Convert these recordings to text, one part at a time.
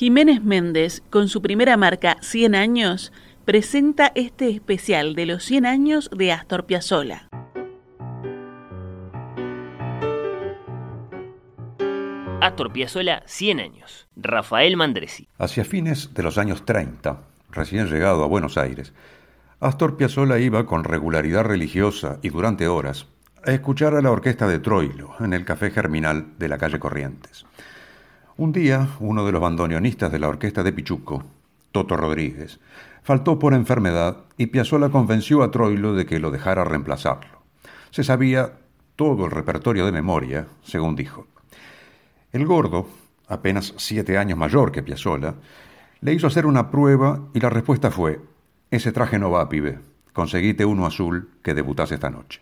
Jiménez Méndez, con su primera marca 100 años, presenta este especial de los 100 años de Astor Piazzolla. Astor Piazzolla 100 años. Rafael Mandresi. Hacia fines de los años 30, recién llegado a Buenos Aires, Astor Piazzolla iba con regularidad religiosa y durante horas a escuchar a la orquesta de Troilo en el Café Germinal de la calle Corrientes. Un día, uno de los bandoneonistas de la orquesta de Pichuco, Toto Rodríguez, faltó por enfermedad y Piazzolla convenció a Troilo de que lo dejara reemplazarlo. Se sabía todo el repertorio de memoria, según dijo. El gordo, apenas siete años mayor que Piazzolla, le hizo hacer una prueba y la respuesta fue: Ese traje no va, pibe. Conseguite uno azul que debutase esta noche.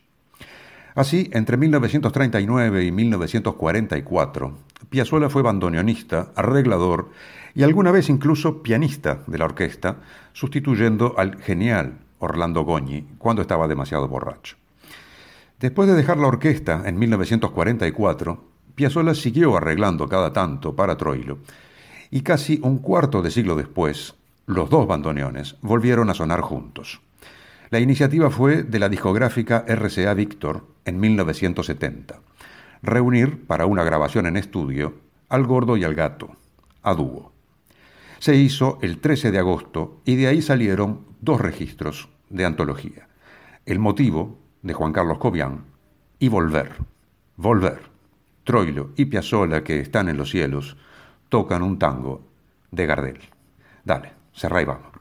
Así, entre 1939 y 1944, Piazzolla fue bandoneonista, arreglador y alguna vez incluso pianista de la orquesta, sustituyendo al genial Orlando Goñi cuando estaba demasiado borracho. Después de dejar la orquesta en 1944, Piazzolla siguió arreglando cada tanto para Troilo, y casi un cuarto de siglo después, los dos bandoneones volvieron a sonar juntos. La iniciativa fue de la discográfica RCA Victor en 1970 reunir para una grabación en estudio al gordo y al gato, a dúo. Se hizo el 13 de agosto y de ahí salieron dos registros de antología. El motivo, de Juan Carlos Cobian, y Volver. Volver. Troilo y Piazzolla, que están en los cielos, tocan un tango de Gardel. Dale, cerrá y vamos.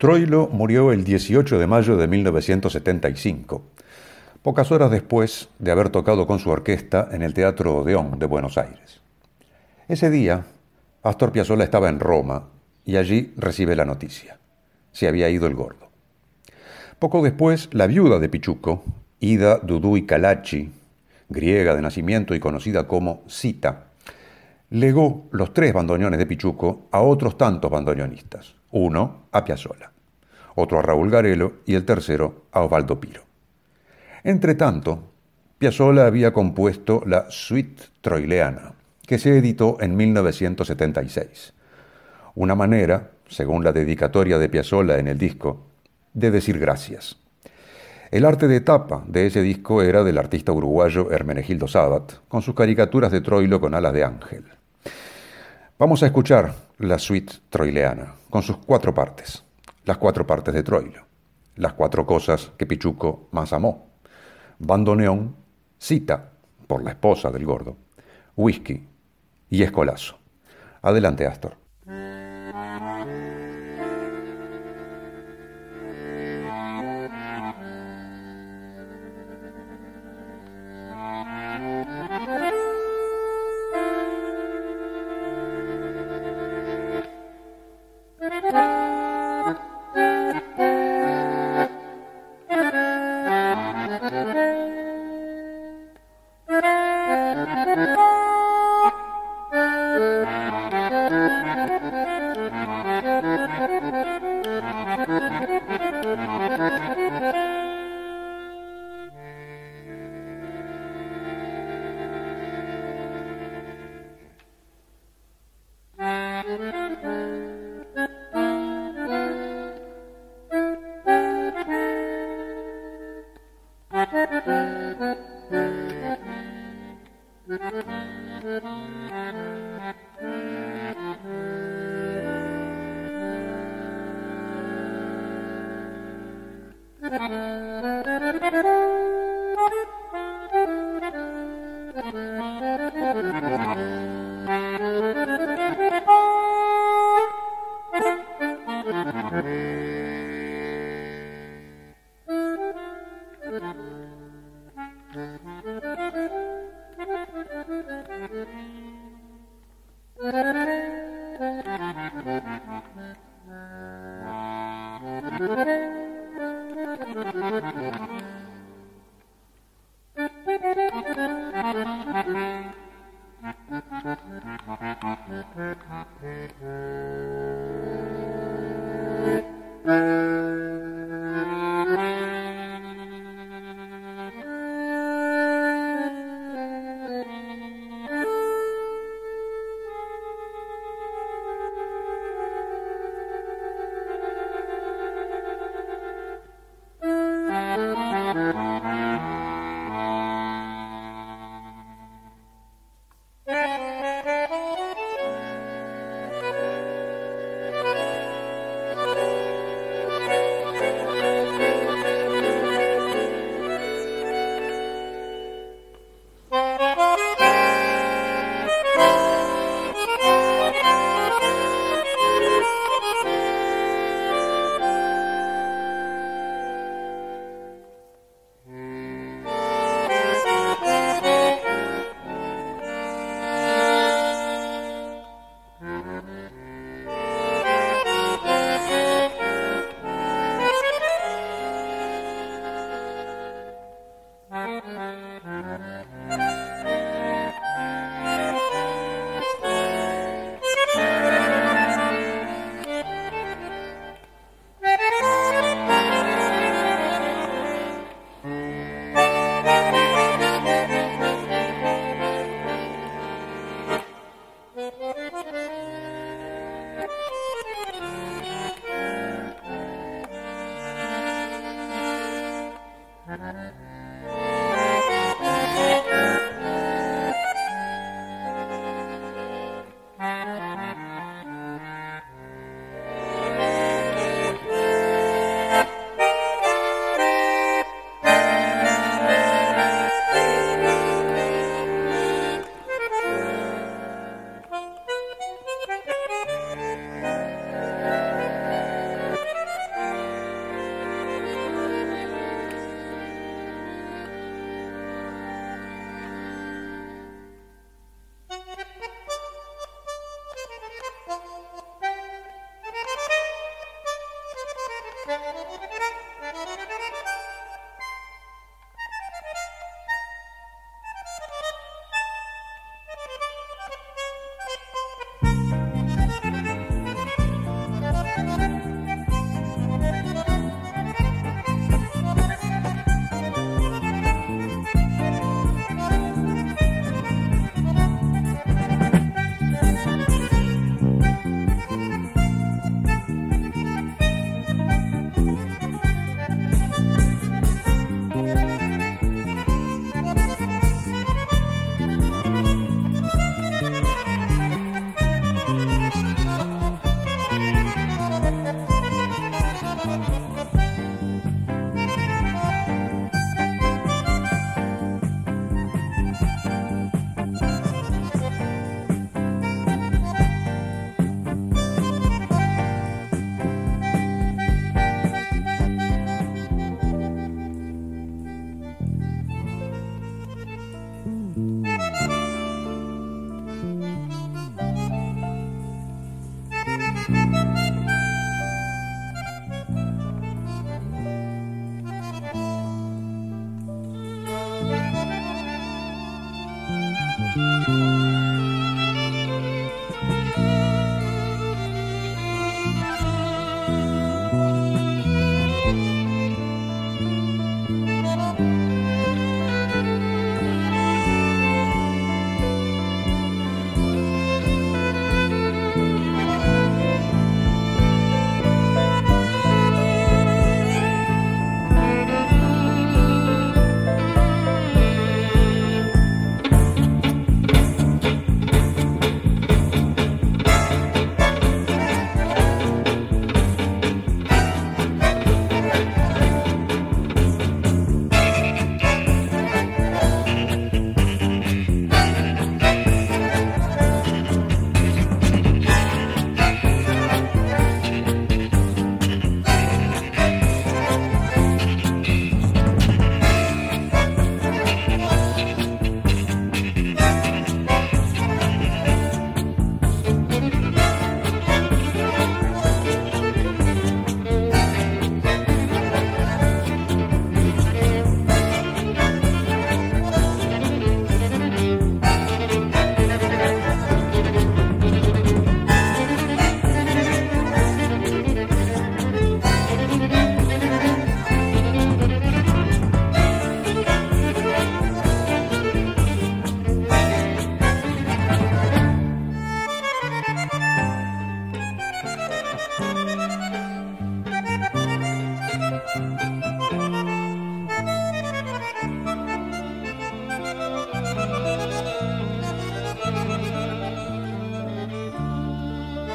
Troilo murió el 18 de mayo de 1975, pocas horas después de haber tocado con su orquesta en el Teatro Odeón de Buenos Aires. Ese día, Astor Piazzolla estaba en Roma y allí recibe la noticia. Se había ido el gordo. Poco después, la viuda de Pichuco, Ida Duduy Calachi, griega de nacimiento y conocida como Cita, legó los tres bandoneones de Pichuco a otros tantos bandoneonistas, uno a Piazzolla, otro a Raúl Garelo y el tercero a Osvaldo Piro. Entre tanto, Piazzolla había compuesto la Suite Troileana, que se editó en 1976. Una manera, según la dedicatoria de Piazzolla en el disco, de decir gracias. El arte de tapa de ese disco era del artista uruguayo Hermenegildo Sabat, con sus caricaturas de Troilo con alas de ángel. Vamos a escuchar la suite troileana, con sus cuatro partes, las cuatro partes de Troilo, las cuatro cosas que Pichuco más amó. Bandoneón, cita por la esposa del gordo, whisky y escolazo. Adelante, Astor.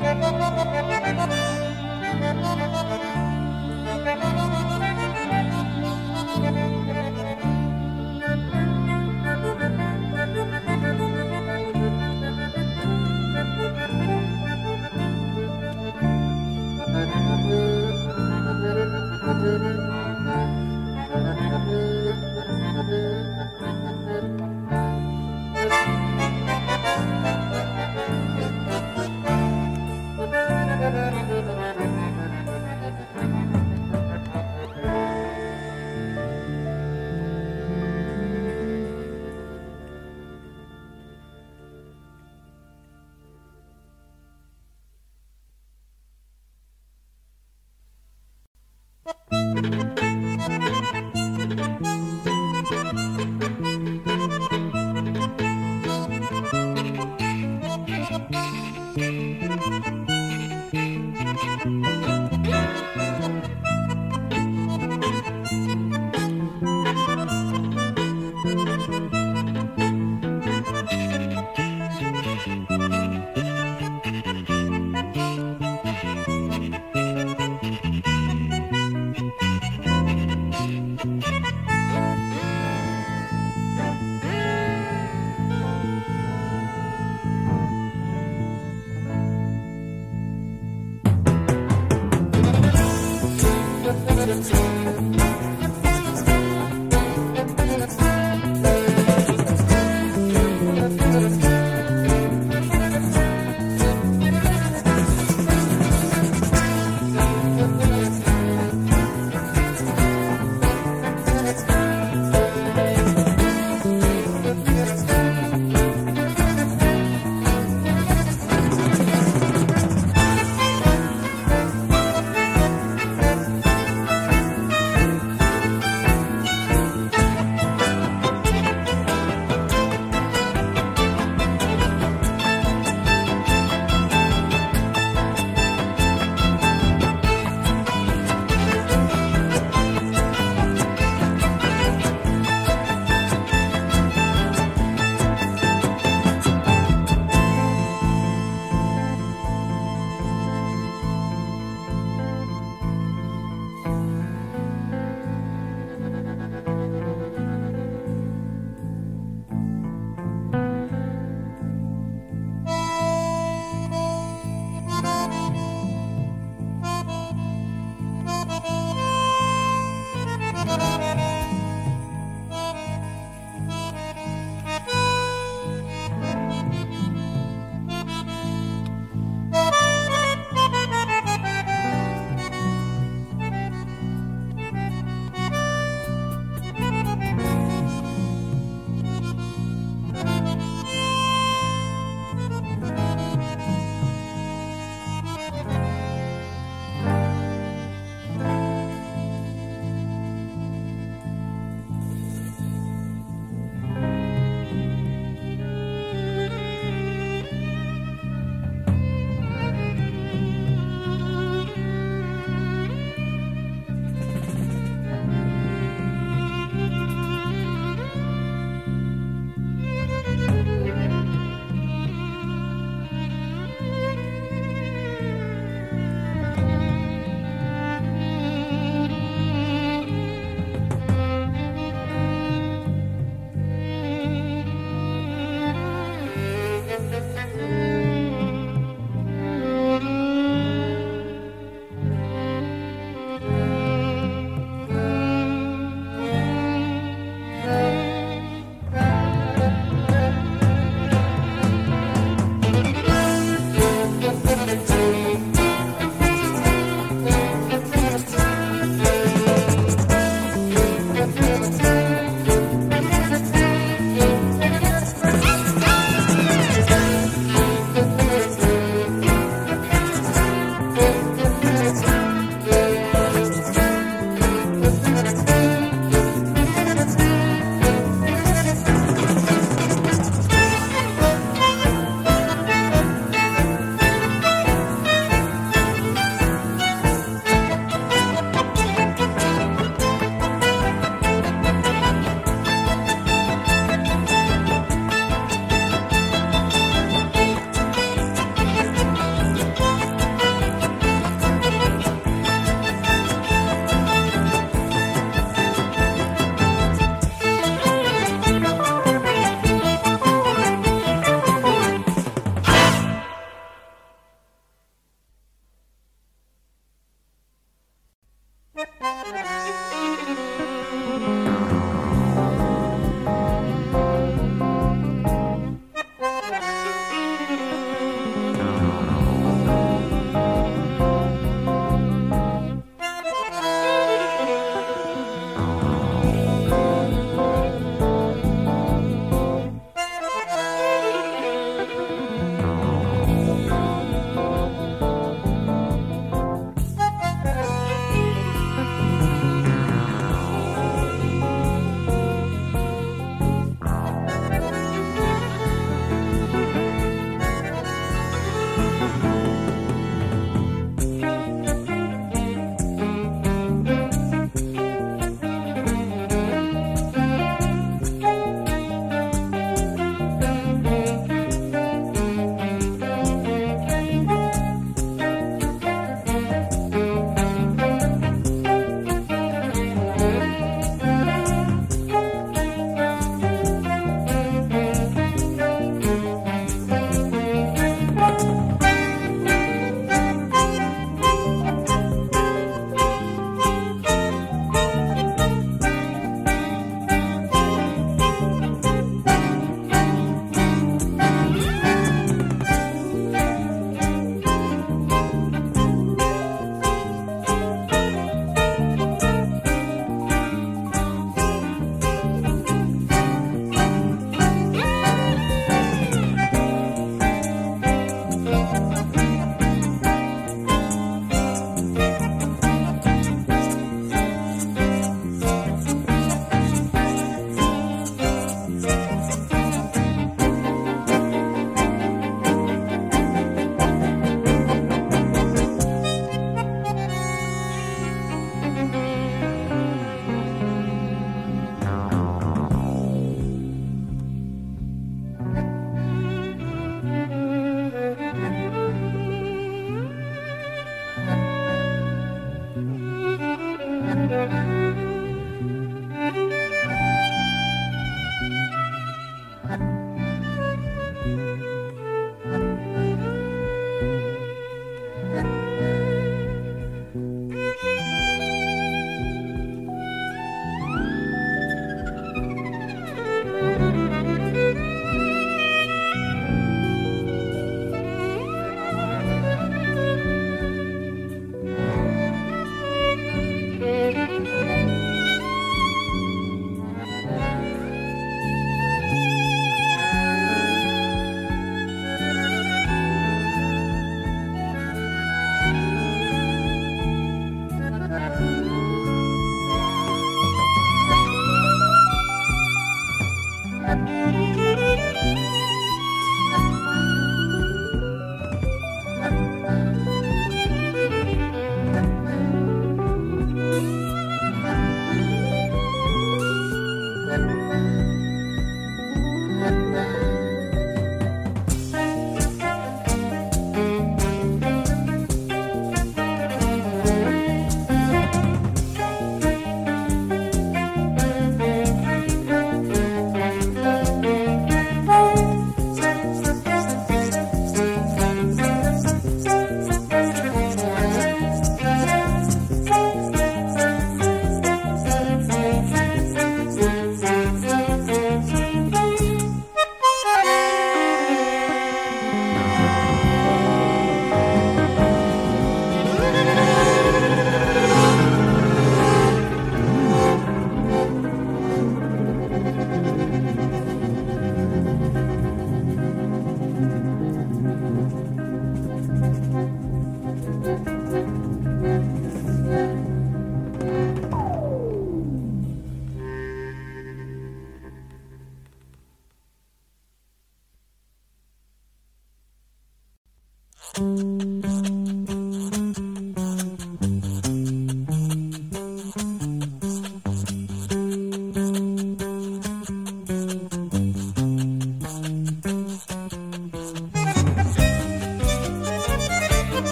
Thank you.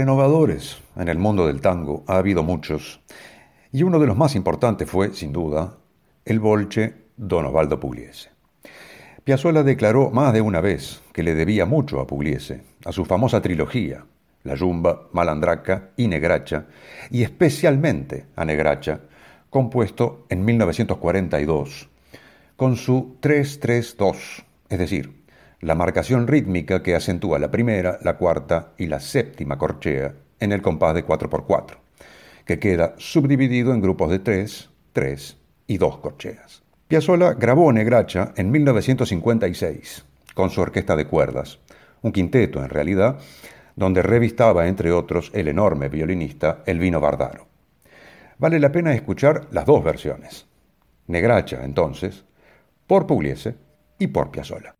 En el mundo del tango ha habido muchos, y uno de los más importantes fue, sin duda, el bolche Don Osvaldo Pugliese. Piazzolla declaró más de una vez que le debía mucho a Pugliese, a su famosa trilogía, La Yumba, Malandraca y Negracha, y especialmente a Negracha, compuesto en 1942, con su 3-3-2, es decir, la marcación rítmica que acentúa la primera, la cuarta y la séptima corchea en el compás de 4x4, que queda subdividido en grupos de 3, 3 y 2 corcheas. Piazzolla grabó Negracha en 1956 con su orquesta de cuerdas, un quinteto en realidad, donde revistaba entre otros el enorme violinista Elvino Bardaro. Vale la pena escuchar las dos versiones. Negracha, entonces, por Pugliese y por Piazzolla.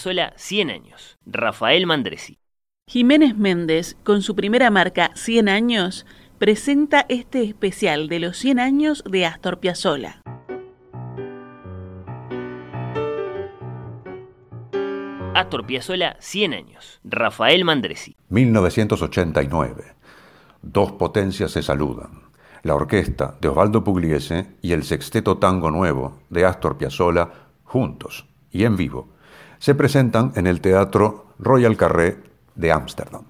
Piazzolla 100 años. Rafael Mandresi. Jiménez Méndez, con su primera marca 100 años, presenta este especial de los 100 años de Astor Piazzolla. Astor Piazzolla 100 años. Rafael Mandresi. 1989. Dos potencias se saludan. La orquesta de Osvaldo Pugliese y el sexteto tango nuevo de Astor Piazzolla juntos y en vivo se presentan en el Teatro Royal Carré de Ámsterdam.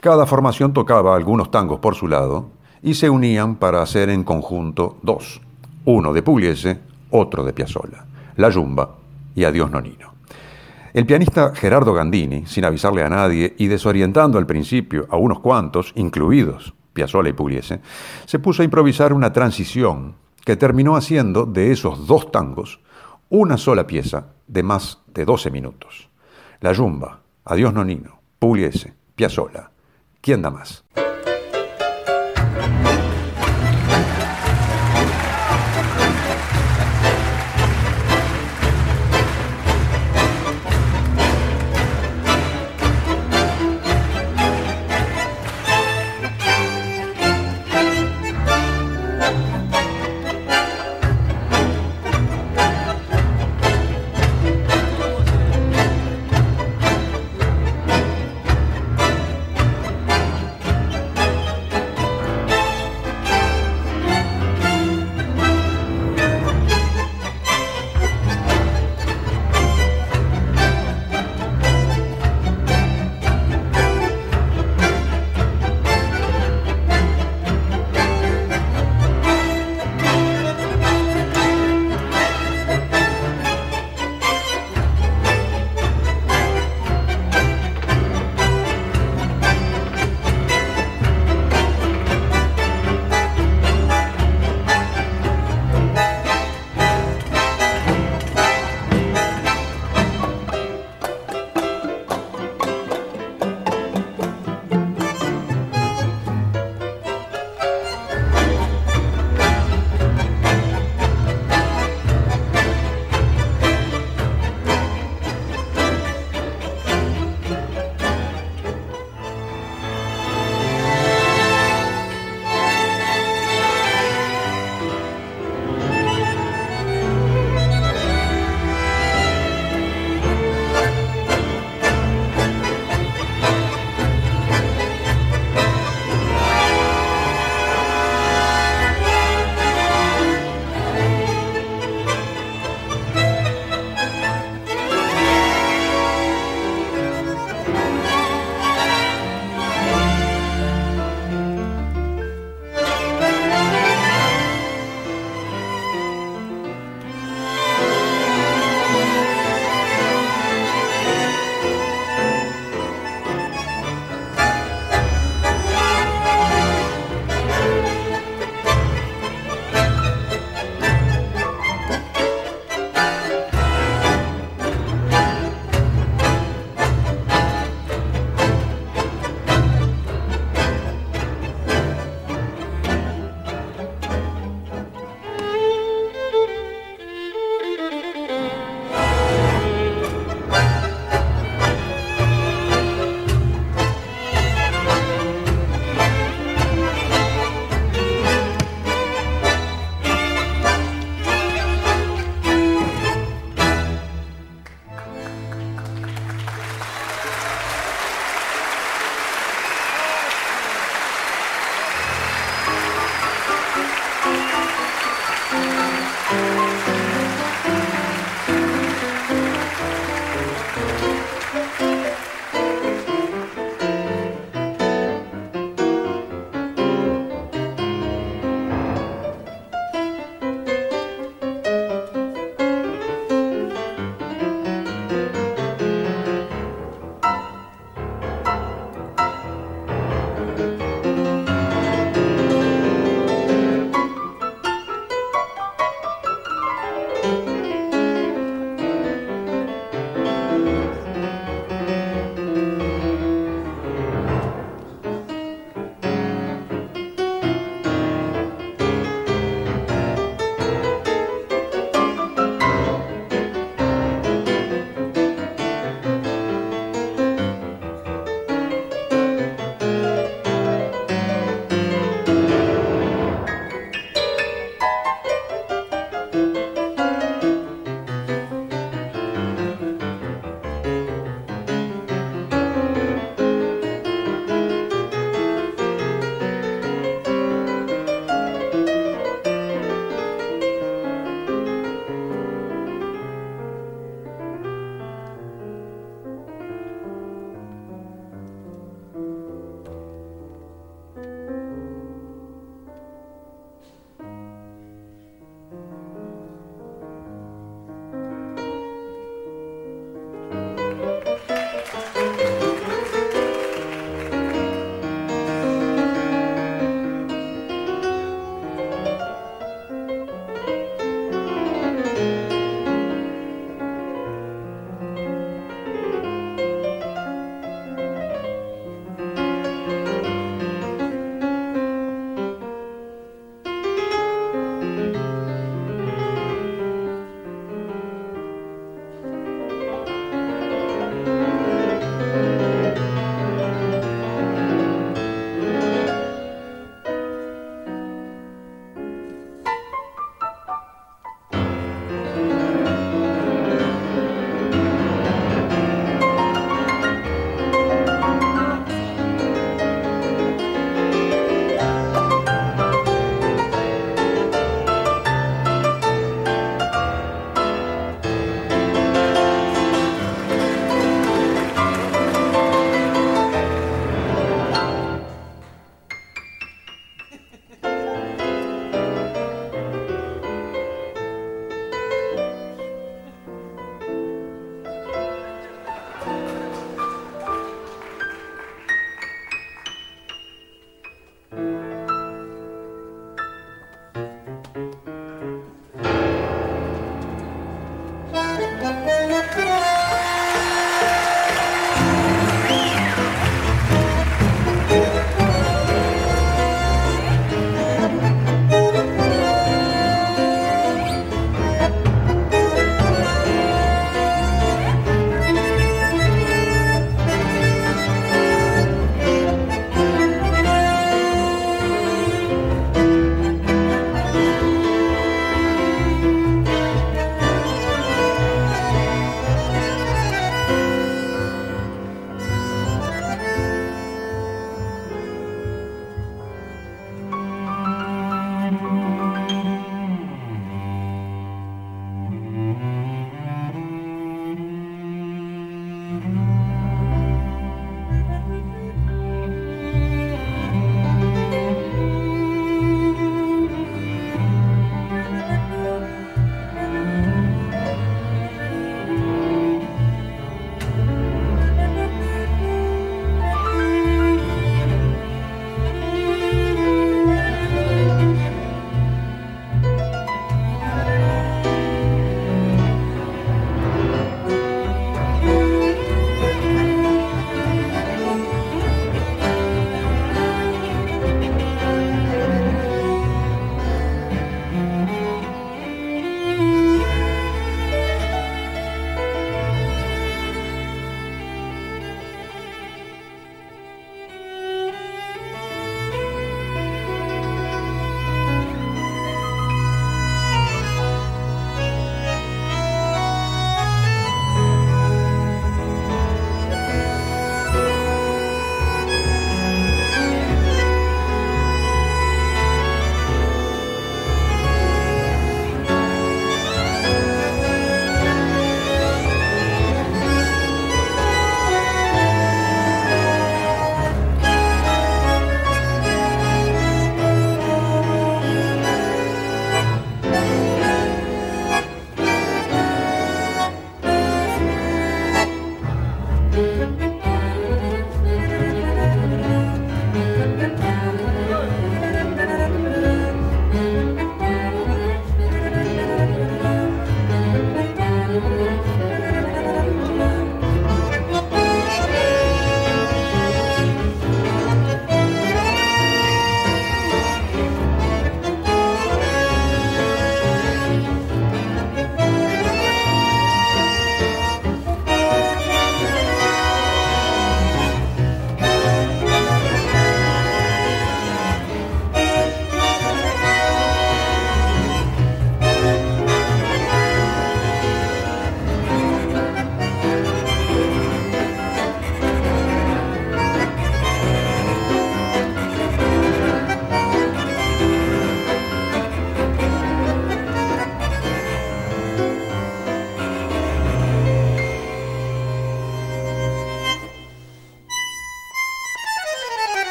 Cada formación tocaba algunos tangos por su lado y se unían para hacer en conjunto dos, uno de Pugliese, otro de Piazzolla, La Yumba y Adiós Nonino. El pianista Gerardo Gandini, sin avisarle a nadie y desorientando al principio a unos cuantos, incluidos Piazzolla y Pugliese, se puso a improvisar una transición que terminó haciendo de esos dos tangos una sola pieza de más de 12 minutos. La Yumba, Adiós Nonino, Pugliese, Piazzolla. ¿Quién da más?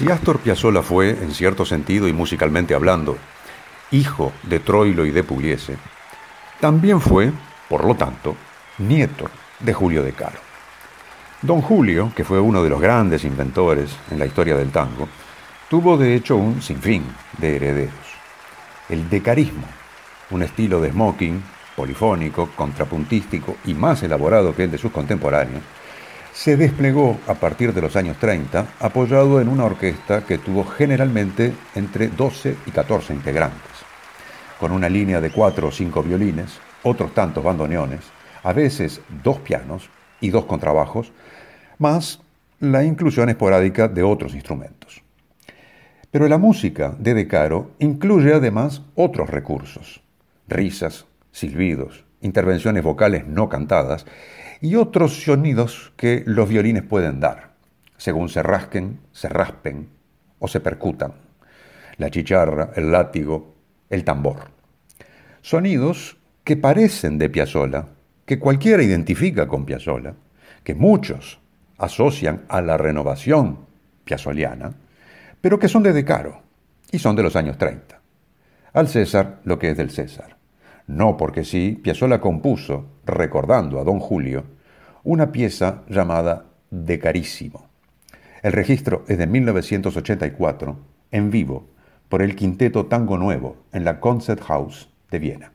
Si Astor Piazzolla fue, en cierto sentido y musicalmente hablando, hijo de Troilo y de Pugliese, también fue, por lo tanto, nieto de Julio de Caro. Don Julio, que fue uno de los grandes inventores en la historia del tango, tuvo de hecho un sinfín de herederos. El decarismo, un estilo de smoking, polifónico, contrapuntístico y más elaborado que el de sus contemporáneos, se desplegó a partir de los años 30 apoyado en una orquesta que tuvo generalmente entre 12 y 14 integrantes, con una línea de cuatro o cinco violines, otros tantos bandoneones, a veces dos pianos y dos contrabajos, más la inclusión esporádica de otros instrumentos. Pero la música de De Caro incluye además otros recursos, risas, silbidos, intervenciones vocales no cantadas y otros sonidos que los violines pueden dar, según se rasquen, se raspen o se percutan. La chicharra, el látigo, el tambor. Sonidos que parecen de Piazzolla, que cualquiera identifica con Piazzolla, que muchos asocian a la renovación piazzoliana, pero que son de De Caro y son de los años 30. Al César lo que es del César. No porque sí, Piazzolla compuso, recordando a don Julio, una pieza llamada De Carísimo. El registro es de 1984, en vivo, por el Quinteto Tango Nuevo, en la Concert House de Viena.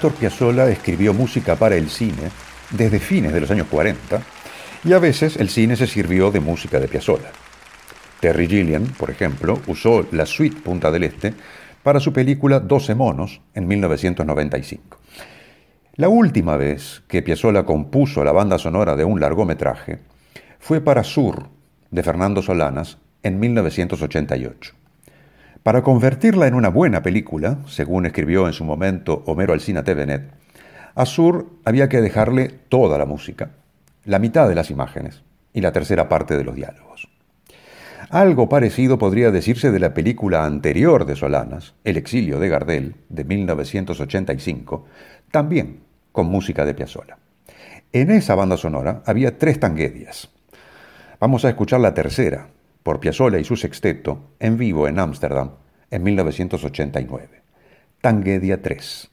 Astor Piazzolla escribió música para el cine desde fines de los años 40 y a veces el cine se sirvió de música de Piazzolla. Terry Gilliam, por ejemplo, usó la suite Punta del Este para su película 12 monos en 1995. La última vez que Piazzolla compuso la banda sonora de un largometraje fue para Sur de Fernando Solanas en 1988. Para convertirla en una buena película, según escribió en su momento Homero Alcina Tevenet, a Sur había que dejarle toda la música, la mitad de las imágenes y la tercera parte de los diálogos. Algo parecido podría decirse de la película anterior de Solanas, El exilio de Gardel, de 1985, también con música de Piazzolla. En esa banda sonora había tres tanguedias. Vamos a escuchar la tercera, por Piazzolla y su sexteto, en vivo en Ámsterdam, en 1989. Tanguedia 3.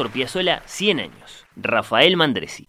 Astor Piazzolla 100 años. Rafael Mandresi.